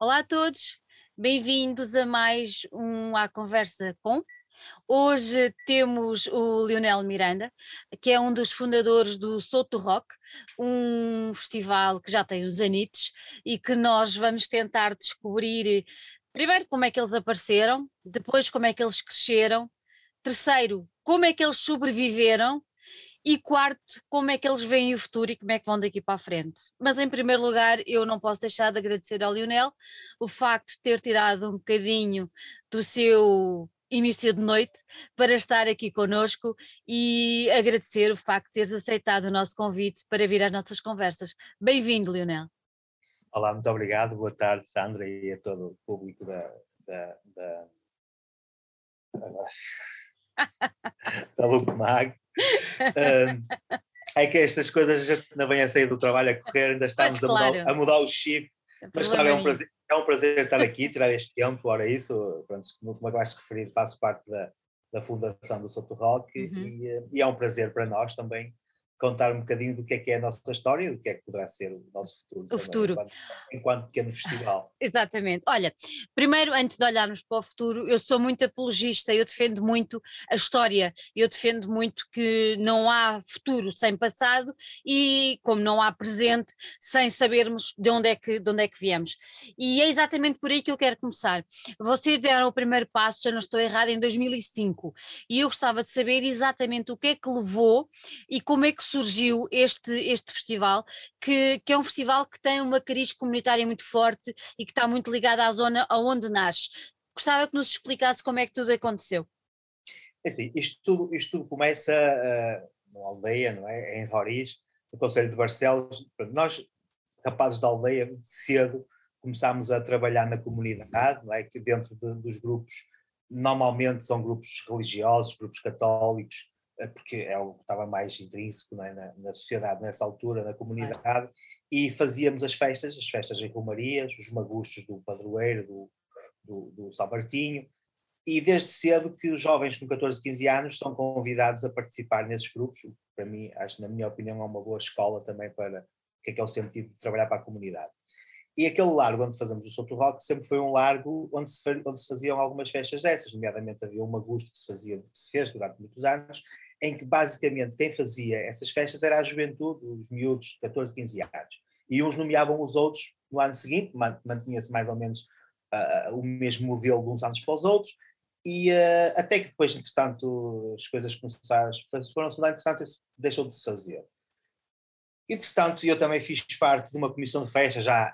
Olá a todos, bem-vindos a mais um A Conversa com. Hoje temos o Lionel Miranda, que é um dos fundadores do Soto Rock, um festival que já tem os anitos e que nós vamos tentar descobrir primeiro como é que eles apareceram, depois como é que eles cresceram, terceiro, como é que eles sobreviveram e quarto, como é que eles veem o futuro e como é que vão daqui para a frente. Mas em primeiro lugar, eu não posso deixar de agradecer ao Lionel o facto de ter tirado um bocadinho do seu início de noite para estar aqui conosco e agradecer o facto de teres aceitado o nosso convite para vir às nossas conversas. Bem-vindo, Lionel. Olá, muito obrigado. Boa tarde, Sandra, e a todo o público da, da, da, da Luke Mag. Um, é que estas coisas a gente ainda vem a sair do trabalho a correr, ainda estamos claro. a, mudar, a, mudar, o chip. Mas claro, é um, prazer, é um prazer estar aqui, tirar este tempo. Ora, isso, pronto, como acabaste de referir, faço parte da, da fundação do Soto Rock uhum. e, e, é um prazer para nós também contar um bocadinho do que é que é a nossa história e do que é que poderá ser o nosso futuro. O também, futuro. Enquanto, enquanto, pequeno festival. Exatamente. Olha, primeiro, antes de olharmos para o futuro, eu sou muito apologista, eu defendo muito a história, eu defendo muito que não há futuro sem passado e como não há presente sem sabermos de onde é que, de onde é que viemos. E é exatamente por aí que eu quero começar. Vocês deram o primeiro passo, se eu não estou errada, em 2005 e eu gostava de saber exatamente o que é que levou e como é que surgiu este, este festival, que, que é um festival que tem uma cariz comunitária muito forte e que está muito ligado à zona aonde nasce. Gostava que nos explicasse como é que tudo aconteceu. É assim, isto tudo, isto tudo começa uh, na aldeia, não é? Em Roriz, no Conselho de Barcelos. Nós, rapazes da aldeia, de cedo, começámos a trabalhar na comunidade, não é? Que dentro de, dos grupos, normalmente são grupos religiosos, grupos católicos, porque é o que estava mais intrínseco é? na, na, sociedade nessa altura, na comunidade, e fazíamos as festas, as festas em Romarias, os magustos do padroeiro, do, do, do e desde cedo que os jovens com 14, 15 anos são convidados a participar nesses grupos, para mim, acho na minha opinião é uma boa escola também para o que é, que é o sentido de trabalhar para a comunidade. E aquele largo onde fazemos o Soto Rock sempre foi um largo onde se, onde se faziam algumas festas dessas, nomeadamente havia um magusto que se, fazia, que se fez durante muitos anos, em que basicamente quem fazia essas festas era a juventude, os miúdos de 14, 15 anos. E uns nomeavam os outros no ano seguinte, mantinha-se mais ou menos uh, o mesmo modelo de uns anos para os outros, e uh, até que depois, entretanto, as coisas começaram, foram-se mudar, entretanto, isso deixou de se fazer. Entretanto, eu também fiz parte de uma comissão de festa, já,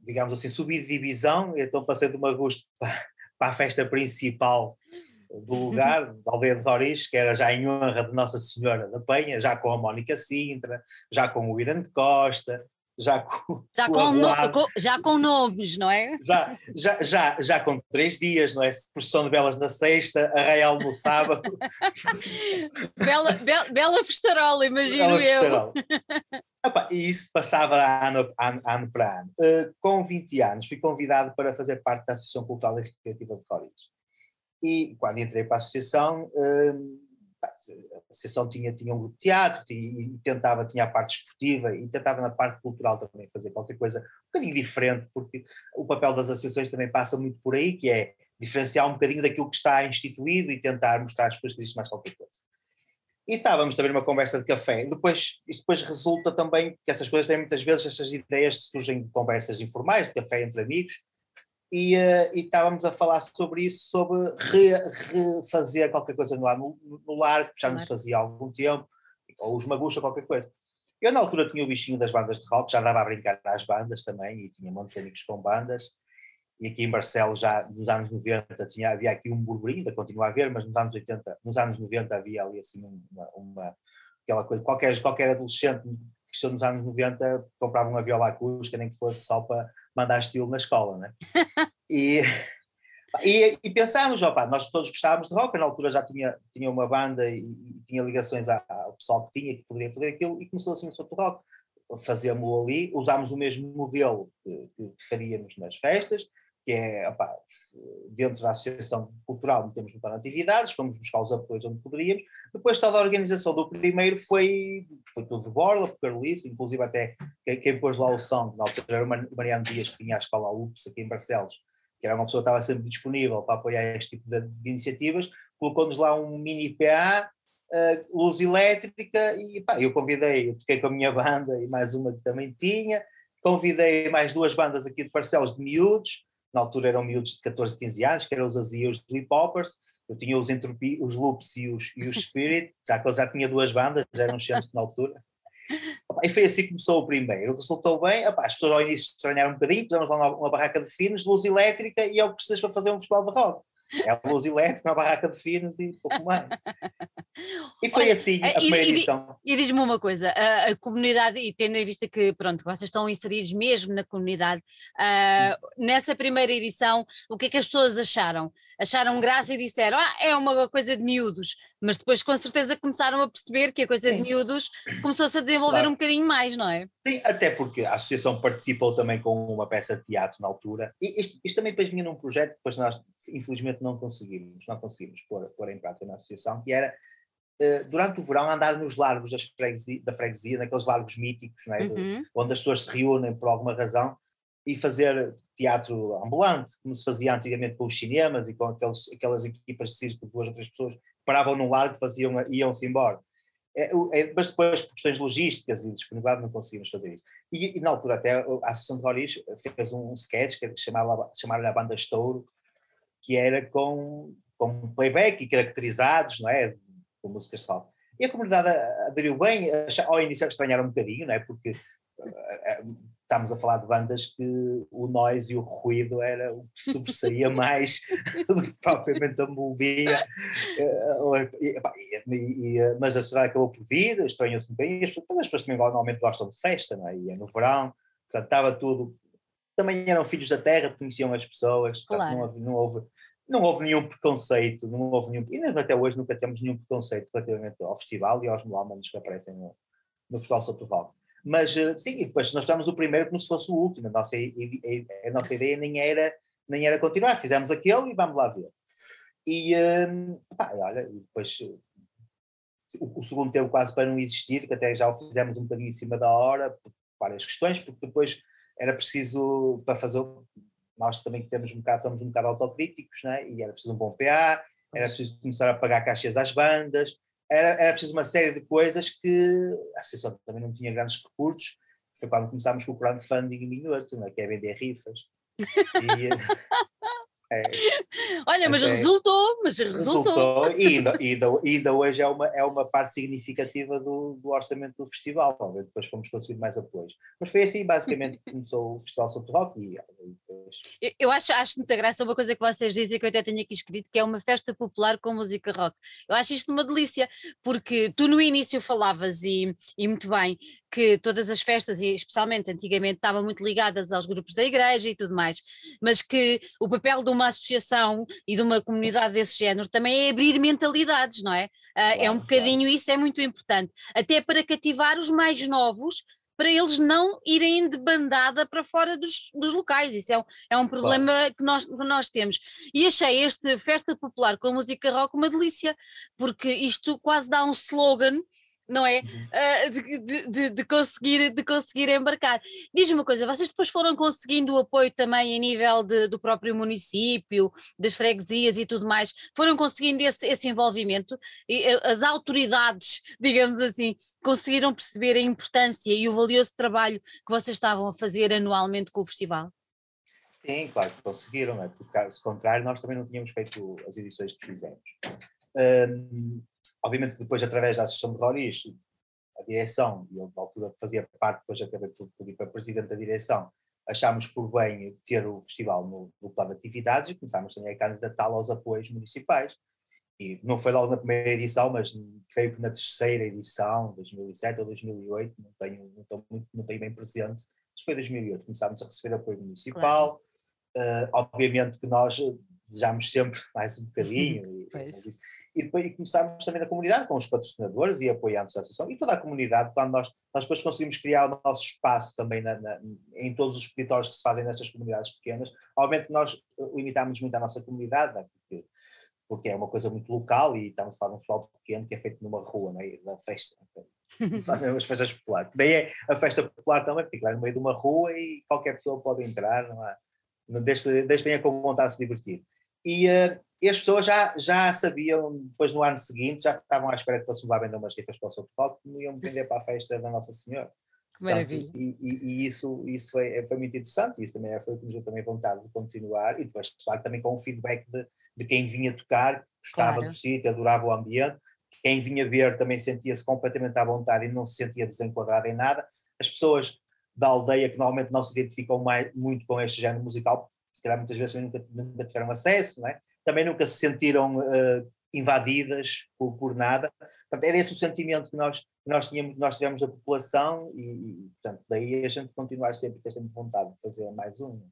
digamos assim, subi de divisão, então passei de uma gosto para, para a festa principal do lugar, da aldeia de Doris, que era já em honra de Nossa Senhora da Penha, já com a Mónica Sintra, já com o Irã de Costa, já com, já com, no, com, já com nomes, não é? Já, já, já, já com três dias, não é? Procissão de velas na sexta, arraial no sábado. bela, bela, bela festarola, imagino bela eu. Festarola. Opa, e isso passava ano, ano, ano para ano. Uh, com 20 anos fui convidado para fazer parte da Associação Cultural e Recreativa de Códigos. E quando entrei para a associação, hum, a associação tinha, tinha um grupo de teatro tinha, e tentava, tinha a parte esportiva e tentava na parte cultural também fazer qualquer coisa um bocadinho diferente, porque o papel das associações também passa muito por aí, que é diferenciar um bocadinho daquilo que está instituído e tentar mostrar às pessoas que existe mais qualquer coisa. E estávamos também numa conversa de café. Depois, isto depois resulta também que essas coisas têm muitas vezes, essas ideias surgem de conversas informais, de café entre amigos, e, uh, e, estávamos a falar sobre isso, sobre re, refazer qualquer coisa lá no, no lar, que já nos fazia há algum tempo, ou os magusta, qualquer coisa. Eu na altura tinha o bichinho das bandas de rock, já dava a brincar às bandas também, e tinha muitos amigos com bandas, e aqui em Barcelos já nos anos 90 tinha, havia aqui um burburinho, ainda continua a haver, mas nos anos 80, nos anos 90 havia ali assim uma, uma aquela coisa, qualquer, qualquer adolescente que nos anos 90 comprava uma viola acústica, nem que fosse só para mandar estilo na escola, né? e, e, e pensámos, opa, nós todos gostávamos de rock, na altura já tinha, tinha uma banda e, e tinha ligações ao pessoal que tinha, que poderia fazer aquilo, e começou assim o Soto Rock. Fazemos ali, usámos o mesmo modelo que, que faríamos nas festas, que é, opa, dentro da Associação Cultural, temos muitas atividades, fomos buscar os apoios onde poderíamos. Depois, toda a organização do primeiro foi, foi tudo de borla, por Carolice, inclusive até quem, quem pôs lá o som, na altura era o Mariano Dias, que tinha a escola UPS aqui em Barcelos, que era uma pessoa que estava sempre disponível para apoiar este tipo de, de iniciativas, colocou-nos lá um mini PA, uh, luz elétrica, e pá, eu convidei, eu toquei com a minha banda e mais uma que também tinha, convidei mais duas bandas aqui de Barcelos de miúdos, na altura eram miúdos de 14, 15 anos, que eram os Azia e os Hip Hoppers, eu tinha os Entropy, os Loops e os, e os Spirit, já que eu já tinha duas bandas, já eram centros na altura. E foi assim que começou o primeiro. Resultou bem, as pessoas ao início estranharam um bocadinho, pusemos lá uma barraca de finos, luz elétrica e é o que precisas para fazer um festival de rock. É a luz elétrica, uma barraca de finos e pouco mais. E foi Olha, assim a primeira e, edição. E, e diz-me uma coisa, a, a, comunidade, e tendo em vista que, pronto, vocês estão inseridos mesmo na comunidade, uh, nessa primeira edição, o que é que as pessoas acharam? Acharam graça e disseram, ah, é uma coisa de miúdos, mas depois com certeza começaram a perceber que a coisa Sim. de miúdos começou-se a desenvolver claro. um bocadinho mais, não é? Sim, até porque a associação participou também com uma peça de teatro na altura, e isto, isto também depois vinha num projeto depois nós, infelizmente, não conseguimos, não conseguimos pôr, pôr em prática na associação, que era uh, durante o verão andar nos largos freguesia, da freguesia, naqueles largos míticos, é? uhum. onde as pessoas se reúnem por alguma razão, e fazer teatro ambulante, como se fazia antigamente com os cinemas e com aqueles, aquelas equipas de circo, duas ou três pessoas paravam no largo, faziam, iam-se embora. É, é, mas depois, por questões logísticas e disponibilidade, não conseguimos fazer isso. E, e na altura, até a Associação de Roriz fez um, um sketch que chamava, chamaram a Banda Estouro, que era com, com playback e caracterizados, não é? Com músicas de fala. E a comunidade aderiu bem, ao início estranharam um bocadinho, não é? Porque eh, eh, estamos a falar de bandas que o noise e o ruído era o que sobressaía mais do que propriamente a melodia. Eh, mas a cidade acabou por vir, estranhou-se um bocadinho, as pessoas também normalmente gostam de festa, não é? E é no verão, portanto estava tudo. Também eram filhos da terra, conheciam as pessoas, claro. não, houve, não, houve, não houve nenhum preconceito, não houve nenhum, e até hoje nunca temos nenhum preconceito relativamente ao festival e aos melómanos que aparecem no, no Festival Soto Val. Mas eh, sim, e depois nós estamos o primeiro como se fosse o último, a nossa, a, nossa ideia nem era, nem era continuar, fizemos aquele e vamos lá ver. E um, pá, olha, depois o, o, segundo teve quase para não existir, que até já o fizemos um bocadinho em cima da hora, por várias questões, porque depois era preciso para fazer nós também temos um bocado, somos um bocado autocríticos, né? e era preciso um bom PA, era preciso começar a pagar caixas às bandas, era, era preciso uma série de coisas que a associação também não tinha grandes recursos, foi quando começámos com o crowdfunding minuto, né? que é vender rifas. E, É, Olha, mas resultou, mas resultou. resultou e, ainda, ainda, ainda hoje é uma, é uma parte significativa do, do orçamento do festival, depois fomos conseguir mais apoios. Mas foi assim basicamente que começou o Festival Sobre Rock e, depois... eu, eu acho, acho muita graça uma coisa que vocês dizem que eu até tenho aqui escrito, que é uma festa popular com música rock. Eu acho isto uma delícia, porque tu no início falavas e, e muito bem que todas as festas, e especialmente antigamente, estavam muito ligadas aos grupos da igreja e tudo mais, mas que o papel de uma associação e de uma comunidade desse género também é abrir mentalidades, não é? Claro, é um bocadinho isso, é muito importante, até para cativar os mais novos para eles não irem de bandada para fora dos, dos locais. Isso é um, é um problema claro. que, nós, que nós temos. E achei este Festa Popular com música rock uma delícia, porque isto quase dá um slogan não é? Uh, de, de, de, conseguir, de conseguir embarcar. Diz-me uma coisa, vocês depois foram conseguindo o apoio também a nível de, do próprio município, das freguesias e tudo mais, foram conseguindo esse, esse envolvimento? E, eh, as autoridades, digamos assim, conseguiram perceber a importância e o valioso trabalho que vocês estavam a fazer anualmente com o festival? Sim, claro que conseguiram, é? porque caso contrário nós também não tínhamos feito as edições que fizemos. Um, obviamente que depois através da Associação de Roriz, a direção, e eu na altura fazia parte, depois acabei por, por ir para presidente da direção, achámos por bem ter o festival no, no plano de atividades e começámos também a candidatá-lo aos apoios municipais. E não foi logo na primeira edição, mas creio que na terceira edição, 2007 ou 2008, não tenho, não, estou muito, não tenho bem presente, mas foi 2008, começámos a receber apoio municipal. Claro. Uh, obviamente que nós desejámos sempre mais um bocadinho, e, e depois e começámos também na comunidade, com os patrocinadores e apoiantes da associação, e toda a comunidade, quando nós, nós depois conseguimos criar o nosso espaço também na, na, em todos os escritórios que se fazem nessas comunidades pequenas, obviamente nós eh, limitámos muito a nossa comunidade, né, porque, porque é uma coisa muito local e estamos a falar de um festival pequeno que é feito numa rua, né, da festa, fazem as festas populares. Daí é a festa popular também, porque é no meio de uma rua e qualquer pessoa pode entrar, não há, desde, desde bem com vontade de se divertir. E, uh, e, as pessoas já, já sabiam, depois no ano seguinte, já estavam à espera que fôssemos lá vender umas rifas para o seu palco, que iam vender para a festa da Nossa Senhora. Que maravilha. e, e, e, isso, isso foi, foi muito interessante, isso também foi o que nos deu também vontade de continuar, e depois, claro, também com o feedback de, de quem vinha tocar, gostava claro. do sítio, adorava o ambiente, quem vinha ver também sentia-se completamente à vontade e não se sentia desenquadrado em nada. As pessoas da aldeia que normalmente não se identificam mais, muito com este género musical, se calhar muitas vezes nunca, nunca tiveram acesso, não é? Também nunca se sentiram uh, invadidas por, por, nada. Portanto, era esse o sentimento que nós, que nós, tínhamos, nós tivemos da população e, e, portanto, daí a gente continuar sempre ter sempre vontade de fazer mais um.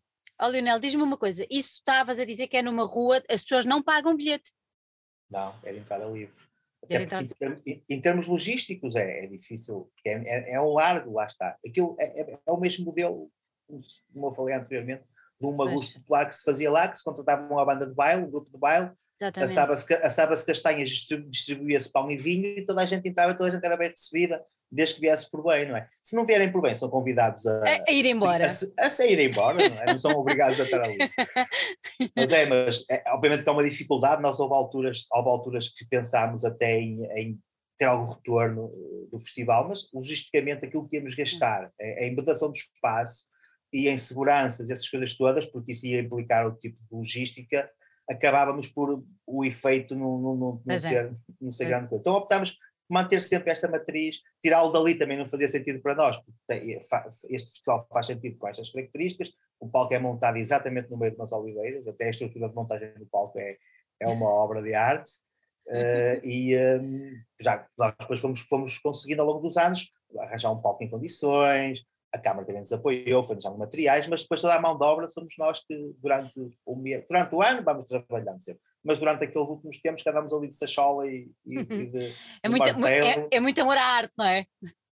Ó oh, Leonel, diz-me uma coisa, isso estavas a dizer que é numa rua, as pessoas não pagam bilhete? Não, é de entrada livre. Em, em, termos logísticos é, é difícil, é, é, é, um largo, lá está. Aquilo é, é, é o mesmo modelo, como eu falei anteriormente, de uma luz popular que se fazia lá, que se contratava uma banda de baile, um grupo de baile, assava-se castanhas, distribuía-se pão e vinho e toda a gente entrava, toda a gente era bem recebida, desde que viesse por bem, não é? Se não vierem por bem, são convidados a, a, a ir embora. A, a, sair embora, não é? Não são obrigados a estar ali. mas é, mas é, obviamente que há uma dificuldade, nós houve alturas, houve alturas que pensámos até em, em ter algum retorno eh, do festival, mas logisticamente aquilo que íamos gastar, a embadação do espaço e em seguranças, essas coisas todas, porque isso ia implicar o tipo de logística, acabávamos por o efeito não, não, não, não ser, não ser grande coisa. Então optámos por manter sempre esta matriz, tirá-lo dali também não fazia sentido para nós, porque este festival faz sentido com estas características, o palco é montado exatamente no meio de umas oliveiras, até a estrutura de montagem do palco é, é uma obra de arte, uh, e um, já depois fomos, fomos conseguindo ao longo dos anos arranjar um palco em condições, a Câmara também nos apoiou, foi-nos dando materiais, mas depois toda a mão de obra somos nós que durante o, durante o ano vamos trabalhando sempre. Mas durante aqueles últimos tempos que andamos ali de sachola e, e, uhum. e de, é, muito, é, é muito amor à arte, não é?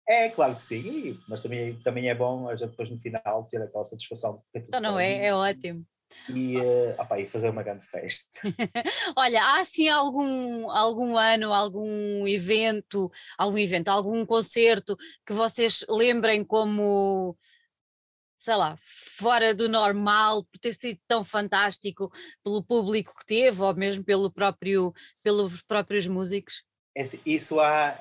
É, claro que sim, mas também, também é bom depois no final ter aquela satisfação. Então não é, é ótimo e, uh, opa, e fazer uma grande festa. Olha, há assim algum, algum ano, algum evento, algum evento, algum concerto que vocês lembrem como, sei lá, fora do normal, por ter sido tão fantástico pelo público que teve, ou mesmo pelo próprio, pelos próprios músicos? É assim, isso há,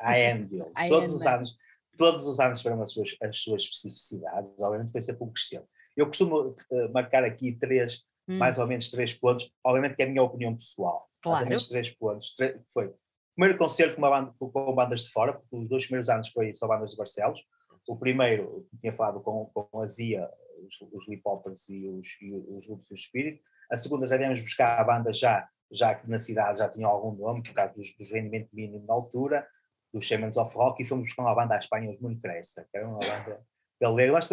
há N Todos os anos, todos os anos tiveram as suas, as suas especificidades, obviamente foi sempre um crescente eu costumo uh, marcar aqui três, hum. mais ou menos três pontos, obviamente que é a minha opinião pessoal. Claro. Mais ou menos três pontos. foi o primeiro concerto com, uma banda, com bandas de fora, porque os dois primeiros anos foi só bandas de Barcelos. O primeiro, tinha falado com, com a Zia, os, os Lip Hoppers e os, e os Lupus e o Espírito. A segunda já viemos buscar a banda já, já que na cidade já tinha algum nome, por causa dos, dos rendimento mínimo na altura, dos Shamans of Rock, e fomos buscar uma banda à Espanha, os Moon Cresta, que era uma banda galega. Nós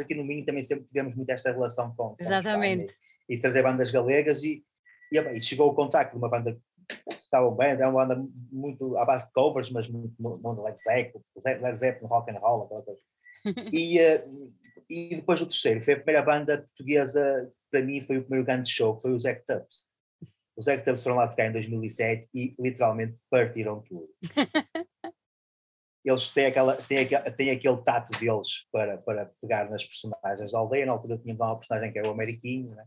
aqui no Minho também sempre tivemos muito esta relação com, com Exatamente. E, e, trazer bandas galegas e, e, e, chegou o contacto de uma banda que estava bem, é uma banda muito à base de covers, mas muito no, Led Zeppelin, Led Zeppelin, rock and roll, aquela coisa. e, uh, e depois o terceiro, foi a primeira banda portuguesa, para mim foi o primeiro grande show, foi os Act Ups. Os Act Ups foram lá tocar em 2007 e literalmente partiram tudo. eles têm, aquela, têm, têm aquele tato deles para, para pegar nas personagens da aldeia. Na altura tinha uma personagem que era o Ameriquinho, né?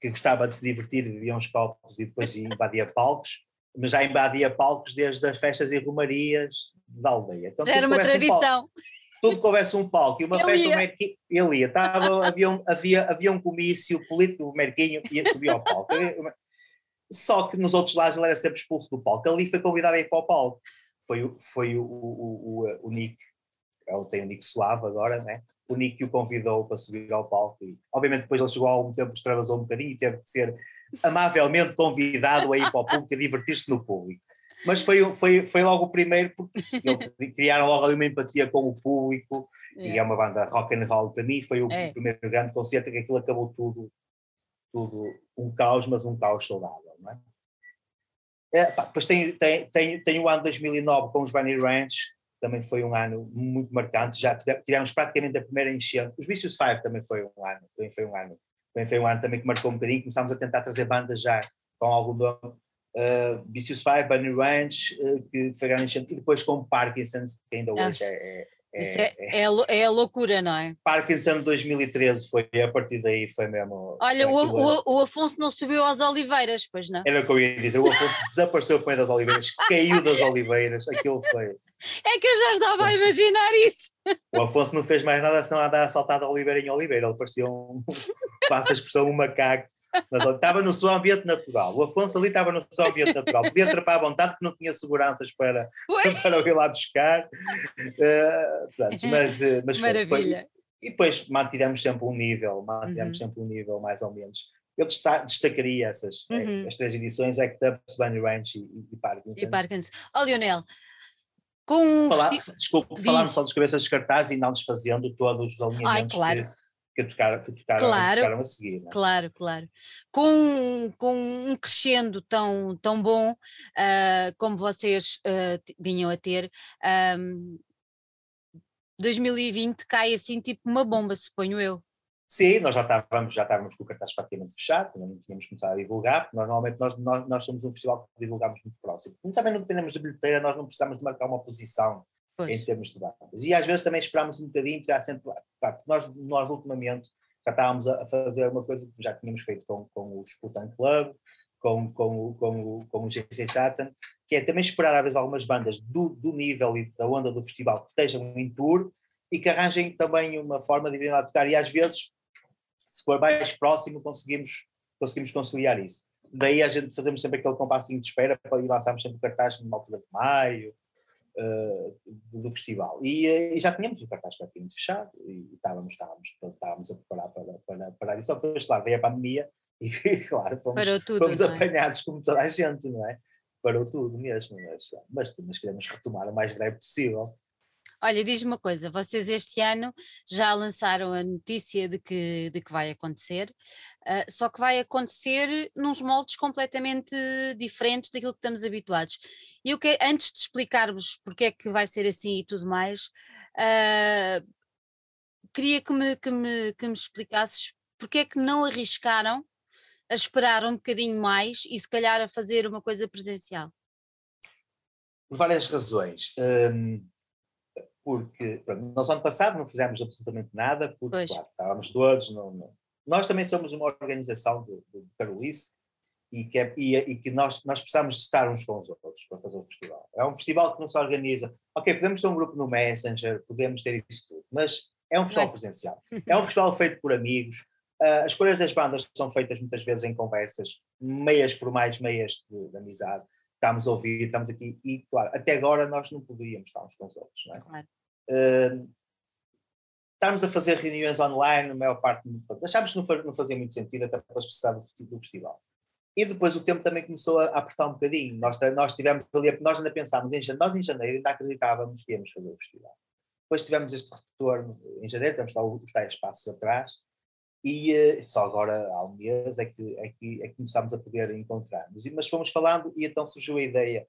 que gostava de se divertir, bebia uns copos e depois invadia palcos, mas já invadia palcos desde as festas e romarias da aldeia. Então, já era uma tradição. Um tudo que houvesse um palco e uma ele festa, ia. Merquinho, ele ia. Estava, havia, um, havia, havia um comício político, o Merquinho ia subir ao palco. Só que nos outros lados ele era sempre expulso do palco. Ali foi convidado a ir para o palco foi, foi o, o, o, o Nick, ele tem o Nick Suave agora, né? o Nick que o convidou para subir ao palco e obviamente depois ele chegou há algum tempo, extravasou um bocadinho e teve que ser amavelmente convidado a ir para o público, a divertir-se no público. Mas foi, foi, foi logo o primeiro, porque criaram logo ali uma empatia com o público é. e é uma banda rock and roll para mim, foi o é. primeiro grande concerto que aquilo acabou tudo, tudo um caos, mas um caos saudável, não é? É, pá, depois tem, tem, tem, tem o ano 2009 com os Bunny Ranch, também foi um ano muito marcante, já tivemos praticamente a primeira enchente. Os Vicious Five também foi um ano, também foi um ano, também foi um ano também que marcou um bocadinho, começámos a tentar trazer bandas já com algum nome. Uh, Vicious Five, Bunny Ranch, uh, que foi grande enchente, e depois com Parkinson's, que ainda hoje é, é isso é, é, é, é, a loucura, não é? Parkinson 2013 foi, a partir daí foi mesmo. Olha, o, o, o, Afonso não subiu às Oliveiras, pois não? Era o que eu ia dizer, o Afonso desapareceu para das Oliveiras, caiu das Oliveiras, aquilo foi. É que eu já estava a imaginar isso. O Afonso não fez mais nada senão andar a saltar de Oliveira em Oliveira, ele parecia um, passa a expressão, um macaco mas estava no seu ambiente natural. O Afonso ali estava no seu ambiente natural. Podia trepar à vontade porque não tinha seguranças para, para ir lá buscar. Uh, pronto, mas, eh, mas Maravilha. Foi, foi, e depois mantivemos sempre um nível, mantivemos uhum. sempre um nível mais ou menos. Eu destacaria essas, eh, uhum. as três edições, Act Up, Bunny Ranch e, e Parkinson. E Parkinson. Ó oh, Lionel, com... Falar, desculpe, falando só dos cabeças de cartaz e não desfazendo todos os alinhamentos Ai, claro. que, que tocaram, que tocaram, claro, tocaram a seguir. É? Claro, claro. Com, com um crescendo tão, tão bom uh, como vocês uh, vinham a ter, um, 2020 cai assim tipo uma bomba, suponho eu. Sim, nós já estávamos, já estávamos com o cartaz praticamente fechado, não tínhamos começado a divulgar, normalmente nós, nós, nós somos um festival que divulgamos muito próximo. Como também não dependemos da bilheteira, nós não precisamos de marcar uma posição Pois. em termos de datas. E às vezes também esperamos um bocadinho, há sempre, pá, nós, nós ultimamente já estávamos a fazer uma coisa que já tínhamos feito com, com o Sputan Club, com, com, com, com o GC Satan, que é também esperar às vezes algumas bandas do, do nível e da onda do festival que estejam em tour e que arranjem também uma forma de virem lá tocar. E às vezes, se for mais próximo, conseguimos, conseguimos conciliar isso. Daí a gente fazemos sempre aquele compassinho de espera para ir lançarmos sempre o cartaz numa altura de maio, uh, do, festival. E, uh, e, já tínhamos o cartaz praticamente fechado e estávamos, estávamos, estávamos a preparar para, para, para a edição. Depois, claro, veio a pandemia e, claro, fomos, tudo, fomos é? apanhados como toda a gente, não é? Parou tudo mesmo, mas, mas, mas queremos retomar o mais breve possível. Olha, diz-me uma coisa, vocês este ano já lançaram a notícia de que, de que vai acontecer, uh, só que vai acontecer nos moldes completamente diferentes daquilo que estamos habituados. E eu que, antes de explicarmos porque é que vai ser assim e tudo mais, uh, queria que me, que, me, que me explicasses porque é que não arriscaram a esperar um bocadinho mais e se calhar a fazer uma coisa presencial? Por várias razões. Um porque pronto, nós ano passado não fizemos absolutamente nada, porque claro, estávamos todos. No, no, nós também somos uma organização de, de, de Carolice e que, é, e, e, que nós, nós precisamos estar uns com os outros para fazer o festival. É um festival que não se organiza. Ok, podemos ter um grupo no Messenger, podemos ter isso tudo, mas é um festival presencial. É um festival feito por amigos. Uh, as escolhas das bandas são feitas muitas vezes em conversas, meias formais, meias de, de amizade estamos a ouvir, estamos aqui, e claro, até agora nós não poderíamos estar uns com os outros, não é? Claro. Uh, estarmos a fazer reuniões online, a maior parte, achámos que não, não fazia muito sentido, até para precisar do, do festival. E depois o tempo também começou a, apertar um bocadinho. Nós, nós tivemos ali, nós ainda pensámos, em janeiro, nós em janeiro ainda acreditávamos que íamos fazer o festival. Depois tivemos este retorno em janeiro, temos lá os tais passos atrás, e uh, só agora há um mês é que, é que, é que começámos a poder encontrar-nos. Mas fomos falando e então surgiu a ideia.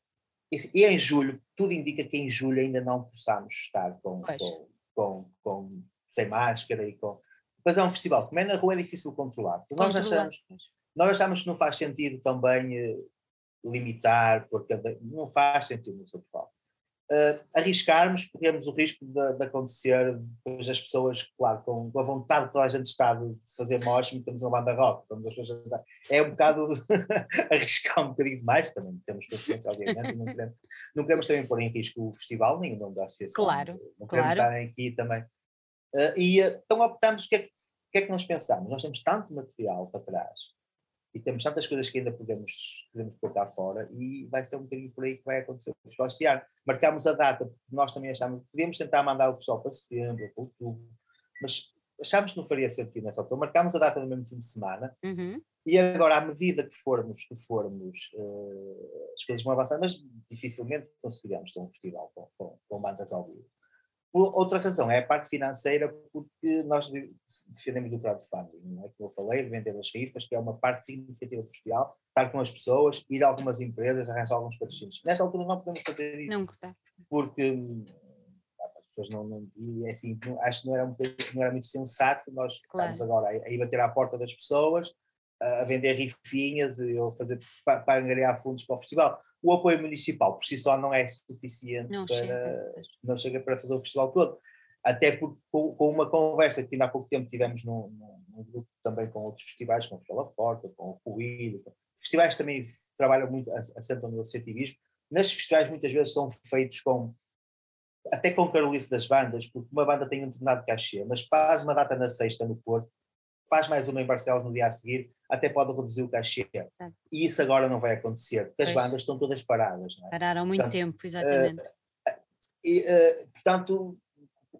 E, e, em julho, tudo indica que em julho ainda não possamos estar com, com, com, com, sem máscara e com. Mas é um festival, como é na rua é difícil controlar. Nós achamos, nós achamos que não faz sentido também uh, limitar, porque não faz sentido no seu palco uh, arriscarmos, corremos o risco de, de, acontecer depois as pessoas, claro, com, com, a vontade que toda a gente está de, fazer mosh, temos uma banda rock, é um bocado arriscar um bocadinho demais, também temos consciência, obviamente, não queremos, não queremos também pôr em risco o festival, nem o nome da associação, claro, não queremos claro. estar aqui também. Uh, e então optamos, o que, é que, o que é que nós pensamos? Nós temos tanto material para trás, e temos tantas coisas que ainda podemos, podemos colocar fora e vai ser um bocadinho por aí que vai acontecer o festival este ano. Marcámos a data, porque nós também achámos que podíamos tentar mandar o festival para setembro, para outubro, mas achámos que não faria sentido nessa altura. Marcámos a data no mesmo fim de semana uhum. e agora, à medida que formos, que formos uh, as coisas vão avançar, mas dificilmente conseguiremos ter um festival com, com, com bandas ao vivo. Por outra razão, é a parte financeira, porque nós defendemos o crowdfunding, não é? que eu falei, de vender as rifas, que é uma parte significativa do festival, estar com as pessoas, ir a algumas empresas, arranjar alguns patrocínios. Nesta altura não podemos fazer isso. Não, tá. Porque as pessoas não, não, e é assim, acho que não era, não era muito sensato nós claro. estamos agora a, a ir bater à porta das pessoas, a vender rifinhas ou fazer para, para angariar fundos para o festival. O apoio municipal por si só não é suficiente não para chega. não chega para fazer o festival todo. Até porque com, uma conversa que ainda há pouco tempo tivemos num, num, num grupo também com outros festivais, com o Festival Porta, com o Ruído, festivais também trabalham muito, assentam no associativismo. Nestes festivais muitas vezes são feitos com até com carolice das bandas, porque uma banda tem um determinado cachê, mas faz uma data na sexta no Porto, faz mais uma em Barcelos no dia a seguir, até pode reduzir o cachê. E isso agora não vai acontecer, porque pois. as bandas estão todas paradas. É? Pararam muito portanto, tempo, exatamente. Uh, e, uh, portanto,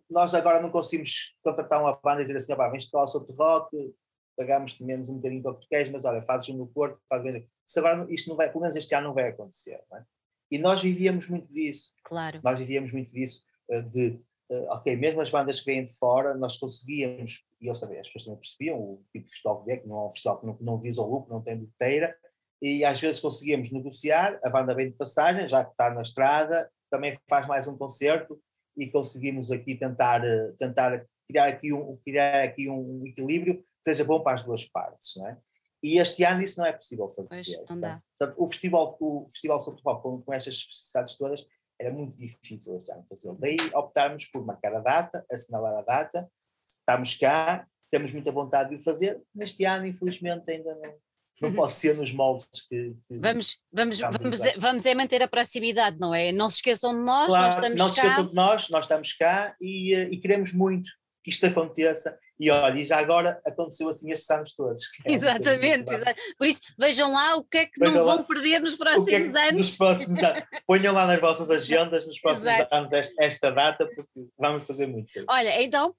nós agora não conseguimos contratar uma banda e dizer assim, ah, vens tocar sobre rock, pagamos menos um bocadinho para o que tu queres, mas olha, fazes no Porto, fazes Isso agora, isto não vai, pelo menos este ano não vai acontecer. Não é? E nós vivíamos muito disso. Claro. Nós vivíamos muito disso, de ok, mesmo as bandas que vêm de fora, nós conseguíamos, e eu sabia, as pessoas também percebiam, o tipo de festival que é, que não é um festival que não, não visa o lucro, não tem bilheteira, e às vezes conseguíamos negociar, a banda vem de passagem, já que está na estrada, também faz mais um concerto, e conseguimos aqui tentar, eh, tentar criar aqui um, criar aqui um equilíbrio que seja bom para as duas partes, não é? E este ano isso não é possível fazer. Pois, não dá. Portanto, o festival, o festival São Tomás, com, com estas especificidades todas, era muito difícil este ano fazê-lo. Daí optarmos por marcar a data, assinalar a data, estamos cá, temos muita vontade de o fazer, neste ano, infelizmente, ainda não, não uhum. pode ser nos moldes que. que vamos, vamos, vamos, é, vamos é manter a proximidade, não é? Não se esqueçam de nós, claro, nós estamos não cá. Não se esqueçam de nós, nós estamos cá e, eh, e queremos muito que isto aconteça. E olha, e já agora aconteceu assim estes anos todos. É exatamente, por isso vejam lá o que é que vejam não vão perder nos próximos é anos. Nos próximos anos. Ponham lá nas vossas agendas nos próximos Exato. anos esta, esta, data, porque vamos fazer muito. Sim. Olha, então,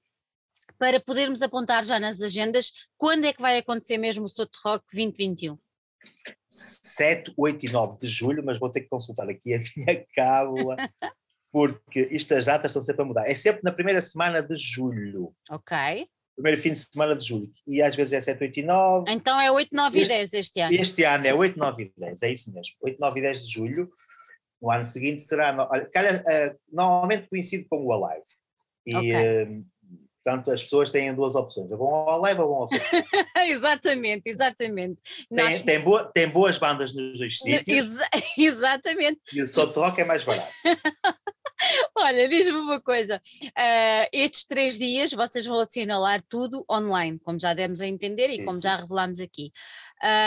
para podermos apontar já nas agendas, quando é que vai acontecer mesmo o Soto Rock 2021? 7, 8 e 9 de julho, mas vou ter que consultar aqui a minha cábula. Porque estas datas estão sempre a mudar. É sempre na primeira semana de julho. Ok. Primeiro fim de semana de julho. E às vezes é 7, 8 e 9. Então é 8, 9 este, e 10 este ano. Este ano é 8, 9 e 10, é isso mesmo. 8, 9 e 10 de julho. No ano seguinte será. Olha, calha, uh, normalmente coincide com o Alive. E, okay. uh, portanto, as pessoas têm duas opções: ou vão ao Alive ou vão ao Exatamente, exatamente. Tem, Nós... tem, boa, tem boas bandas nos dois sítios. Exa exatamente. E o Soul Rock é mais barato. Olha, diz-me uma coisa: uh, estes três dias vocês vão assinalar tudo online, como já demos a entender e sim, como sim. já revelámos aqui.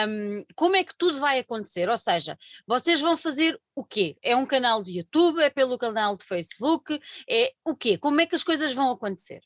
Um, como é que tudo vai acontecer? Ou seja, vocês vão fazer o quê? É um canal de YouTube? É pelo canal de Facebook? É o quê? Como é que as coisas vão acontecer?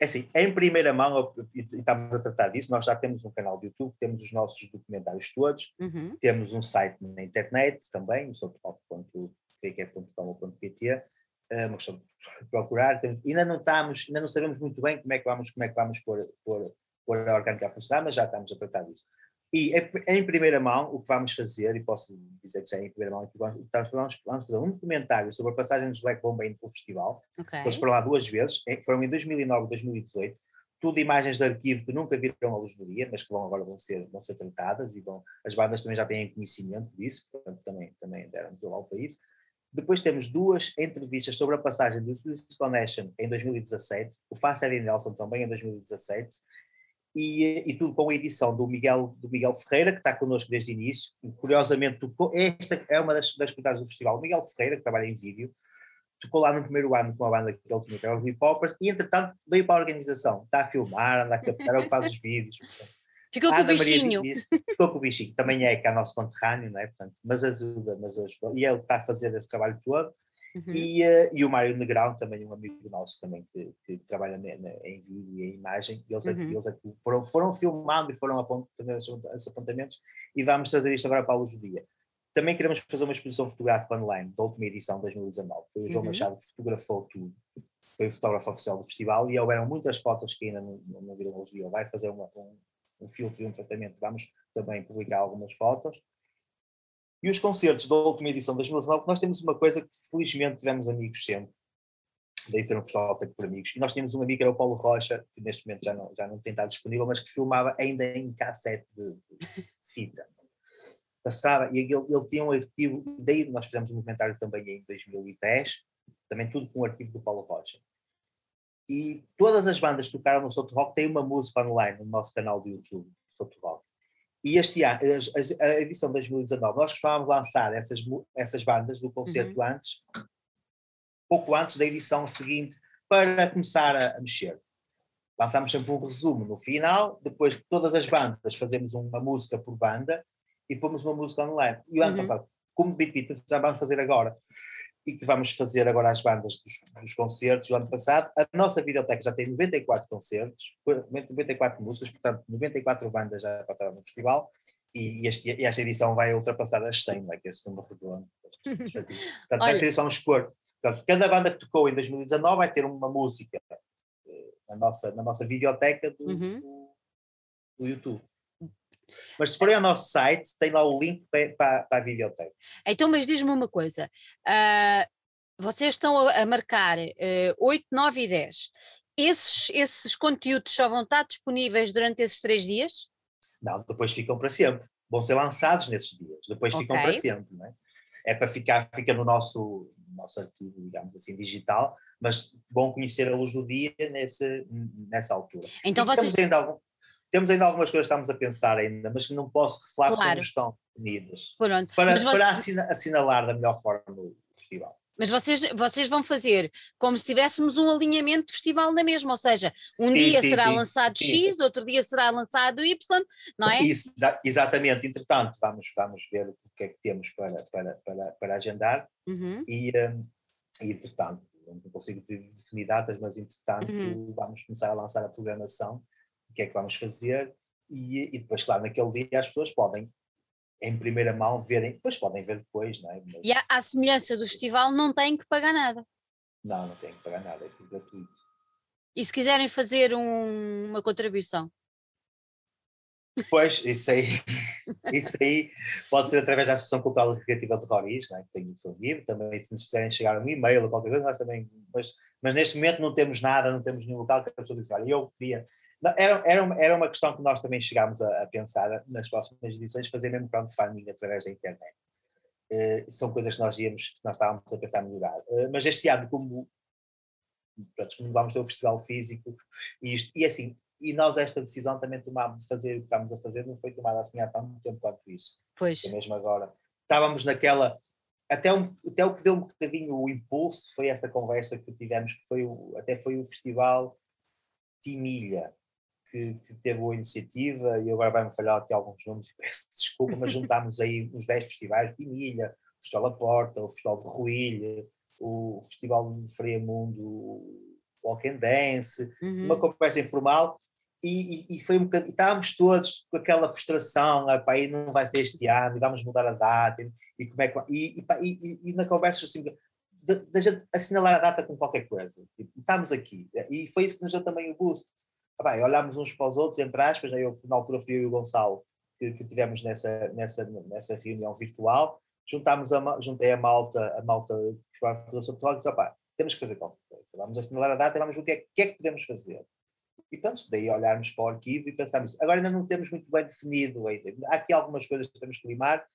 É assim, em primeira mão, e estamos a tratar disso, nós já temos um canal de YouTube, temos os nossos documentários todos, uhum. temos um site na internet também, sobrepop.com.pt, é uma questão de procurar. Temos, ainda não estamos, ainda não sabemos muito bem como é que vamos, como é que vamos pôr, pôr, pôr a orgânica a funcionar, mas já estamos a tratar disso. E em primeira mão, o que vamos fazer, e posso dizer que já é em primeira mão, é vamos, vamos, vamos fazer um documentário sobre a passagem dos Black para o festival. Okay. Eles foram lá duas vezes, foram em 2009 e 2018. Tudo imagens de arquivo que nunca viram a luz do dia, mas que vão, agora vão ser, vão ser tratadas e vão, as bandas também já têm conhecimento disso, portanto também, também deram-nos para isso. Depois temos duas entrevistas sobre a passagem do Swiss Connection em 2017, o Fast Eddie Nelson também em 2017, e, e, tudo com a edição do Miguel, do Miguel Ferreira, que está connosco desde o início. E, curiosamente, tocou, esta é uma das, das do festival. O Miguel Ferreira, que trabalha em vídeo, tocou lá no primeiro ano com a banda que ele tinha, que era os Hip Hoppers, e entretanto veio para a organização. Está a filmar, anda a captar, o faz os vídeos. Ficou com o bichinho. Diz, ficou com o bichinho. Também é cá nosso conterrâneo, não é? Portanto, mas ajuda, mas ajuda. E ele está a fazer esse trabalho todo. Uhum. E, uh, e o Mário Negrão, também um amigo nosso também que, que trabalha na, na, em vídeo e em imagem, eles, uhum. eles foram, foram filmando e foram apontando esses apontamentos e vamos trazer isto agora para a luz do dia. Também queremos fazer uma exposição fotográfica online da última edição de 2019. Foi o João uhum. Machado que fotografou tudo. Foi o fotógrafo oficial do festival e houveram muitas fotos que ainda não, não viram a luz do dia. Vai fazer uma, um, um filtro e um tratamento, vamos também publicar algumas fotos. E os concertos da última edição de 2019, nós temos uma coisa que felizmente tivemos amigos sempre, daí ser um festival feito por amigos. E nós tínhamos um amigo que era o Paulo Rocha, que neste momento já não, já não tem estado disponível, mas que filmava ainda em cassete de, de fita. Passava, e ele, ele tinha um arquivo, daí nós fizemos um documentário também em 2010, também tudo com o arquivo do Paulo Rocha. E todas as bandas que tocaram no Soto Rock têm uma música online no nosso canal do YouTube, Soto Rock. E este ano, a, edição de 2019, nós costumávamos lançar essas, essas bandas do concerto uhum. antes, pouco antes da edição seguinte, para começar a, a mexer. Lançámos sempre um resumo no final, depois de todas as bandas fazemos uma música por banda e pomos uma música online. E o ano uhum. passado, como Beat Beat, já vamos fazer agora, e que vamos fazer agora as bandas dos, dos, concertos do ano passado. A nossa videoteca já tem 94 concertos, 94 músicas, portanto 94 bandas já passaram no festival e, este, e esta edição vai ultrapassar as 100, vai que esse número redondo. Portanto, esta edição vamos expor. Portanto, cada banda que tocou em 2019 vai ter uma música eh, na nossa, na nossa videoteca do, uhum. do, do YouTube. Mas se forem ao nosso site, tem lá o link para, para, para a videoteca. Então, mas diz-me uma coisa. Uh, vocês estão a, a marcar uh, 8, 9 e 10. Esses, esses conteúdos só vão estar disponíveis durante esses três dias? Não, depois ficam para sempre. Vão ser lançados nesses dias, depois okay. ficam para sempre. Não é? é para ficar, fica no nosso, nosso arquivo, digamos assim, digital, mas vão conhecer a luz do dia nesse, nessa altura. Então vocês... ainda algum, temos ainda algumas coisas que estamos a pensar ainda, mas que não posso falar claro. como estão definidas. Pronto. Para, mas para assinalar da melhor forma o festival. Mas vocês, vocês vão fazer como se tivéssemos um alinhamento de festival na mesma, ou seja, um sim, dia sim, será sim, lançado X, outro dia será lançado Y, não é? Isso, exatamente, entretanto, vamos, vamos ver o que é que temos para, para, para, para agendar uhum. e, um, e, entretanto, não consigo definir datas, mas entretanto uhum. vamos começar a lançar a programação o que é que vamos fazer, e, e depois, claro, naquele dia as pessoas podem em primeira mão verem, depois podem ver depois, não é? Mas... E à semelhança do festival não têm que pagar nada. Não, não têm que pagar nada, é tudo gratuito. E se quiserem fazer um, uma contribuição? Pois, isso aí, isso aí pode ser através da Associação Cultural e Recreativa de Roriz, né, que tem o seu livro, também se nos fizerem chegar um e-mail ou qualquer coisa, nós também, mas, mas neste momento não temos nada, não temos nenhum local que a pessoa diz, olha, eu queria, era, era, era uma questão que nós também chegámos a, a pensar nas próximas edições, fazer mesmo crowdfunding através da internet. Uh, são coisas que nós íamos, que nós estávamos a pensar melhorar. Uh, mas este ano, como, pronto, como vamos ter o festival físico, e, isto, e assim, e nós esta decisão também tomámos de fazer o que estamos a fazer, não foi tomada assim há tanto tempo quanto isso. Pois. É mesmo agora. Estávamos naquela, até, um, até o que deu um bocadinho o impulso foi essa conversa que tivemos, que foi o, até foi o festival Timilha, que, que teve a iniciativa, e agora vai-me falhar aqui alguns nomes e peço desculpa, mas juntámos aí uns 10 festivais de Milha, o Festival da Porta, o Festival de Ruilha, o Festival de Freamundo, o Walk and Dance, uhum. uma conversa informal, e, e, e, foi um bocadinho, estávamos todos com aquela frustração, ah, pá, não vai ser este ano, e vamos mudar a data, e, como é que, e, e, e, na conversa assim, da gente assinalar a data com qualquer coisa, tipo, estamos aqui, e foi isso que nos deu também o boost, ah, olhámos uns para os outros, entre aspas, aí eu, na altura fui eu e o Gonçalo que, que tivemos nessa, nessa, nessa reunião virtual, juntámos a, juntei a malta, a malta que vai fazer o seu e disse, temos que fazer qualquer coisa, vamos assinalar a data e vamos ver o que é, que é que podemos fazer. E pronto, daí olharmos para o arquivo e pensarmos, agora ainda não temos muito bem definido ainda, há aqui algumas coisas que temos que limar,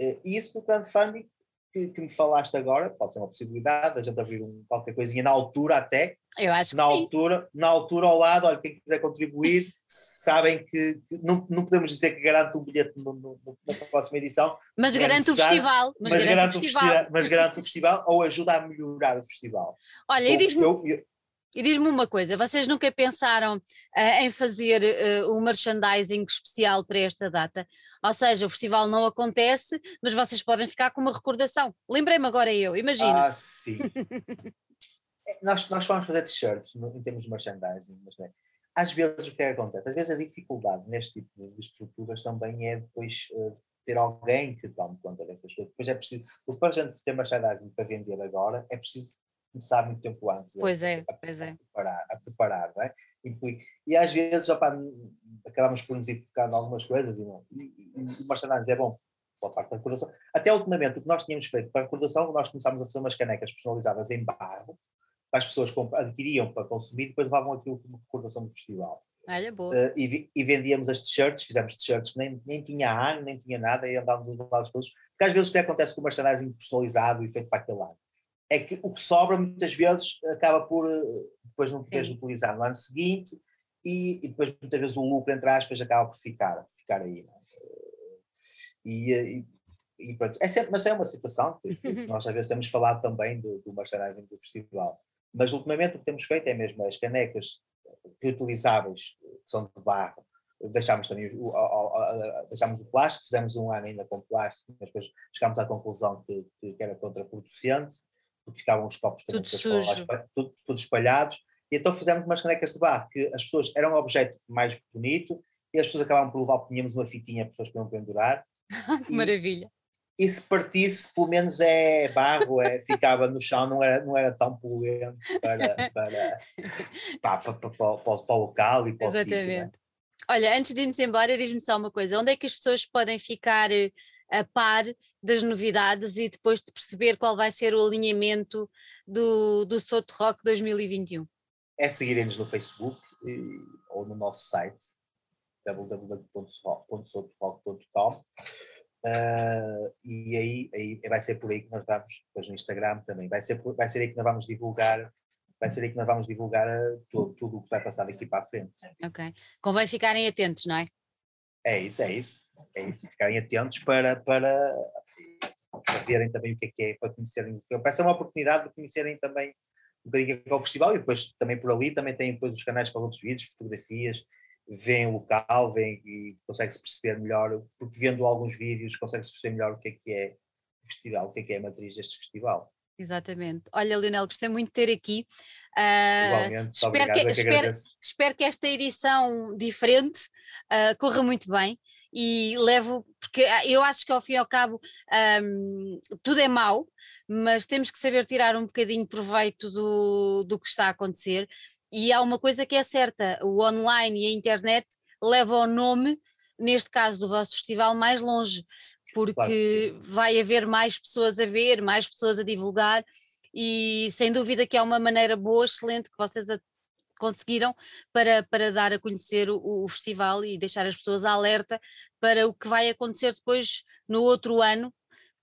eh, e isso no crowdfunding que, que, me falaste agora, pode ser uma possibilidade, a gente abrir um, qualquer coisinha na altura até. Eu acho na que altura, sim. Na altura, ao lado, olha, quem quiser contribuir, sabem que, que, não, não podemos dizer que garante um bilhete no, no, na próxima edição. Mas garante o festival. Mas, mas garante, o festival. mas garante o festival ou ajuda a melhorar o festival. Olha, e diz-me. E diz-me uma coisa, vocês nunca pensaram uh, em fazer uh, um merchandising especial para esta data? Ou seja, o festival não acontece, mas vocês podem ficar com uma recordação. Lembrei-me agora eu, imagina. Ah, sim. É, nós, nós vamos fazer t-shirts em termos de merchandising, mas é, às vezes o que é acontece? Às vezes a dificuldade neste tipo de estruturas também é depois uh, ter alguém que tome conta dessas coisas. Depois é preciso, para a gente ter merchandising para vender agora, é preciso começar muito tempo antes pois a, é, pois a, é. preparar, a preparar não é? E, e às vezes opa, acabamos por nos enfocar em algumas coisas e, não, e, e, e merchandising é bom pela parte da recordação. Até ultimamente, o que nós tínhamos feito para a recordação, nós começámos a fazer umas canecas personalizadas em barro, as pessoas adquiriam para consumir, depois levavam aquilo como recordação do festival. Olha, boa. Uh, e, e, vendíamos as t-shirts, fizemos t-shirts que nem, nem tinha ano, nem tinha nada, e andávamos dos lados todos. Porque às vezes o que acontece com o merchandising personalizado e feito para aquele ano é que o que sobra muitas vezes acaba por eh, depois não poderes utilizar no ano seguinte e, e, depois muitas vezes o lucro, entre aspas, acaba por ficar, ficar aí. É? E, e, e pronto, é sempre, mas é uma situação que, nós às vezes temos falado também do, do merchandising do festival. Mas ultimamente o que temos feito é mesmo as canecas reutilizáveis, que são de barro, deixámos também o, o, o, deixámos o plástico, fizemos um ano ainda com plástico, mas depois chegámos à conclusão que, que era contraproducente, porque ficavam os copos tudo, sujo. tudo, tudo espalhados, e então fizemos umas canecas de barro, que as pessoas, era um objeto mais bonito, e as pessoas acabavam por levar, punhamos uma fitinha para as pessoas podiam pendurar. que maravilha! E se partisse, pelo menos é barro, é, ficava no chão, não era, não era tão poluente para, para, para, para, para, para, para o local e para Exatamente. o sítio. Né? Olha, antes de irmos embora, diz-me só uma coisa: onde é que as pessoas podem ficar eh, a par das novidades e depois de perceber qual vai ser o alinhamento do, do Soto Rock 2021? É seguirem-nos no Facebook e, ou no nosso site www.sotrock.com Uh, e aí, aí vai ser por aí que nós vamos, depois no Instagram também, vai ser, vai ser aí que nós vamos divulgar, vai ser aí que nós vamos divulgar ah, tudo, tudo o que vai passar daqui para a frente. Ok. Convém ficarem atentos, não é? É isso, é isso. É isso, ficarem atentos para, para, para verem também o que é que é, para conhecerem o filme. Ser uma oportunidade de conhecerem também um bocadinho o festival e depois também por ali também tem depois os canais para outros vídeos, fotografias, vêem o local, vêem e consegue-se perceber melhor, porque vendo alguns vídeos consegue-se perceber melhor o que é que é o festival, o que é que é a matriz deste festival. Exatamente. Olha, Leonel, gostei muito de ter aqui. Uh, espero, obrigado, que, que espero, espero, que esta edição diferente uh, corra muito bem e levo, porque ah, eu acho que ao fim e ao cabo um, tudo é mau, mas temos que saber tirar um bocadinho proveito do, do que está a acontecer e há uma coisa que é certa: o online e a internet levam o nome, neste caso do vosso festival, mais longe, porque claro vai haver mais pessoas a ver, mais pessoas a divulgar, e sem dúvida que é uma maneira boa, excelente, que vocês conseguiram para, para dar a conhecer o, o, festival e deixar as pessoas alerta para o que vai acontecer depois no outro ano,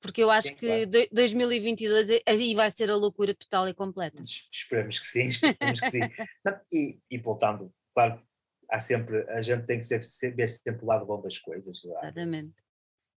porque eu acho sim, que claro. 2022 aí vai ser a loucura total e completa. Esperamos que sim, esperamos que sim. e, e voltando, claro, há sempre, a gente tem que ser, ver sempre o lado bom das coisas. Claro. Exatamente.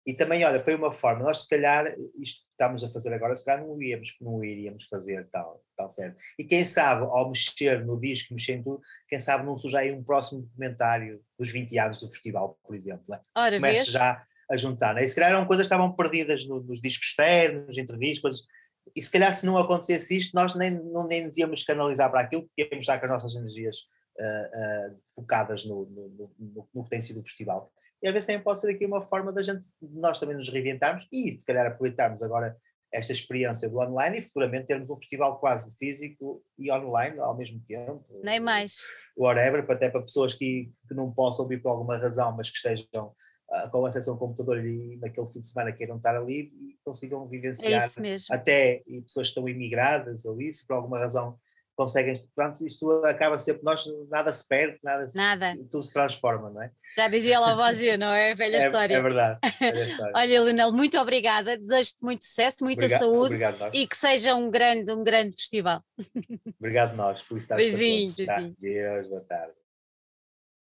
E também, olha, foi uma forma, nós se calhar, isto que estamos a fazer agora, se calhar não iríamos, não iríamos fazer tal, tal certo. E quem sabe, ao mexer no disco, mexer em tudo, quem sabe não surge aí um próximo documentário dos 20 anos do festival, por exemplo. Né? Ora, Começa já a juntar. Né? E se calhar eram coisas que estavam perdidas no, nos discos externos, entrevistas, coisas. E se calhar se não acontecesse isto, nós nem, não, nem nos íamos canalizar para aquilo, porque íamos estar com as nossas energias uh, uh, focadas no, no, no, no, que tem sido o festival. E às vezes também pode ser aqui uma forma da gente, nós também nos reinventarmos e se calhar aproveitarmos agora esta experiência do online e futuramente termos um festival quase físico e online ao mesmo tempo. Nem mais. Whatever, até para pessoas que, que não possam vir por alguma razão, mas que estejam uh, com acesso a um computador e naquele fim de semana queiram estar ali e consigam vivenciar. É isso mesmo. Até e pessoas que estão imigradas ou isso, por alguma razão conseguem, pronto, isto acaba sempre, nós nada se perde, nada, nada. Se, tudo se transforma, não é? Já dizia Lavazia, não é? Velha é, história. É verdade. História. Olha, Leonel, muito obrigada, desejo-te muito sucesso, muita obrigado, saúde obrigado, e que seja um grande, um grande festival. Obrigado nós, felicidades Beijinhos, todos. Tá? Deus, boa tarde.